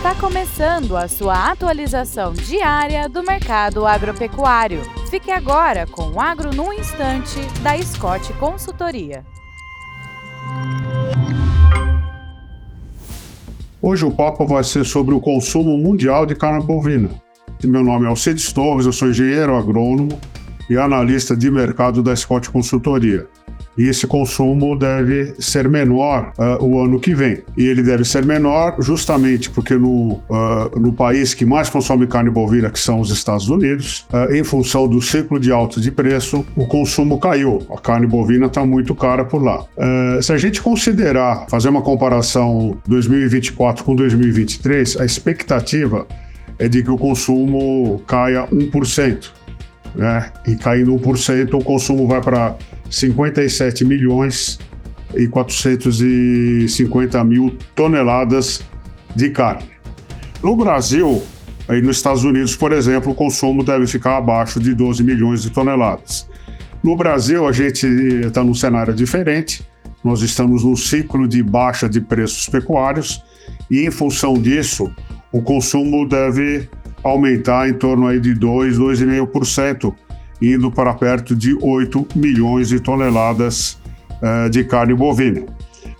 Está começando a sua atualização diária do mercado agropecuário. Fique agora com o Agro no Instante, da Scott Consultoria. Hoje o papo vai ser sobre o consumo mundial de carne bovina. Meu nome é Alcides Torres, eu sou engenheiro agrônomo e analista de mercado da Scott Consultoria e esse consumo deve ser menor uh, o ano que vem. E ele deve ser menor justamente porque no, uh, no país que mais consome carne bovina, que são os Estados Unidos, uh, em função do ciclo de alta de preço, o consumo caiu. A carne bovina está muito cara por lá. se a gente considerar, fazer uma comparação 2024 com 2023, a expectativa é de que o consumo caia 1%. Né? E caindo 1%, o consumo vai para 57 milhões e 450 mil toneladas de carne. No Brasil, aí nos Estados Unidos, por exemplo, o consumo deve ficar abaixo de 12 milhões de toneladas. No Brasil, a gente está num cenário diferente. Nós estamos num ciclo de baixa de preços pecuários e, em função disso, o consumo deve aumentar em torno aí de 2, 2,5% indo para perto de 8 milhões de toneladas uh, de carne bovina.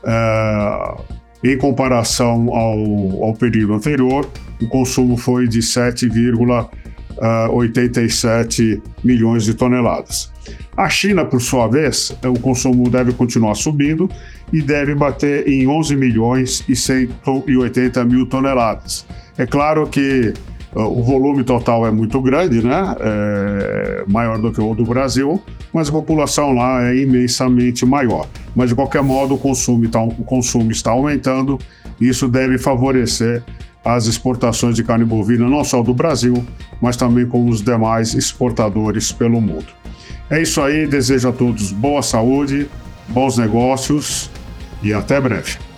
Uh, em comparação ao, ao período anterior, o consumo foi de 7,87 eh, milhões de toneladas. A China, por sua vez, o consumo deve continuar subindo e deve bater em 11 milhões e 180 mil toneladas. É claro que o volume total é muito grande, né? É maior do que o do Brasil, mas a população lá é imensamente maior. Mas de qualquer modo, o consumo, tá, o consumo está aumentando e isso deve favorecer as exportações de carne bovina, não só do Brasil, mas também com os demais exportadores pelo mundo. É isso aí, desejo a todos boa saúde, bons negócios e até breve.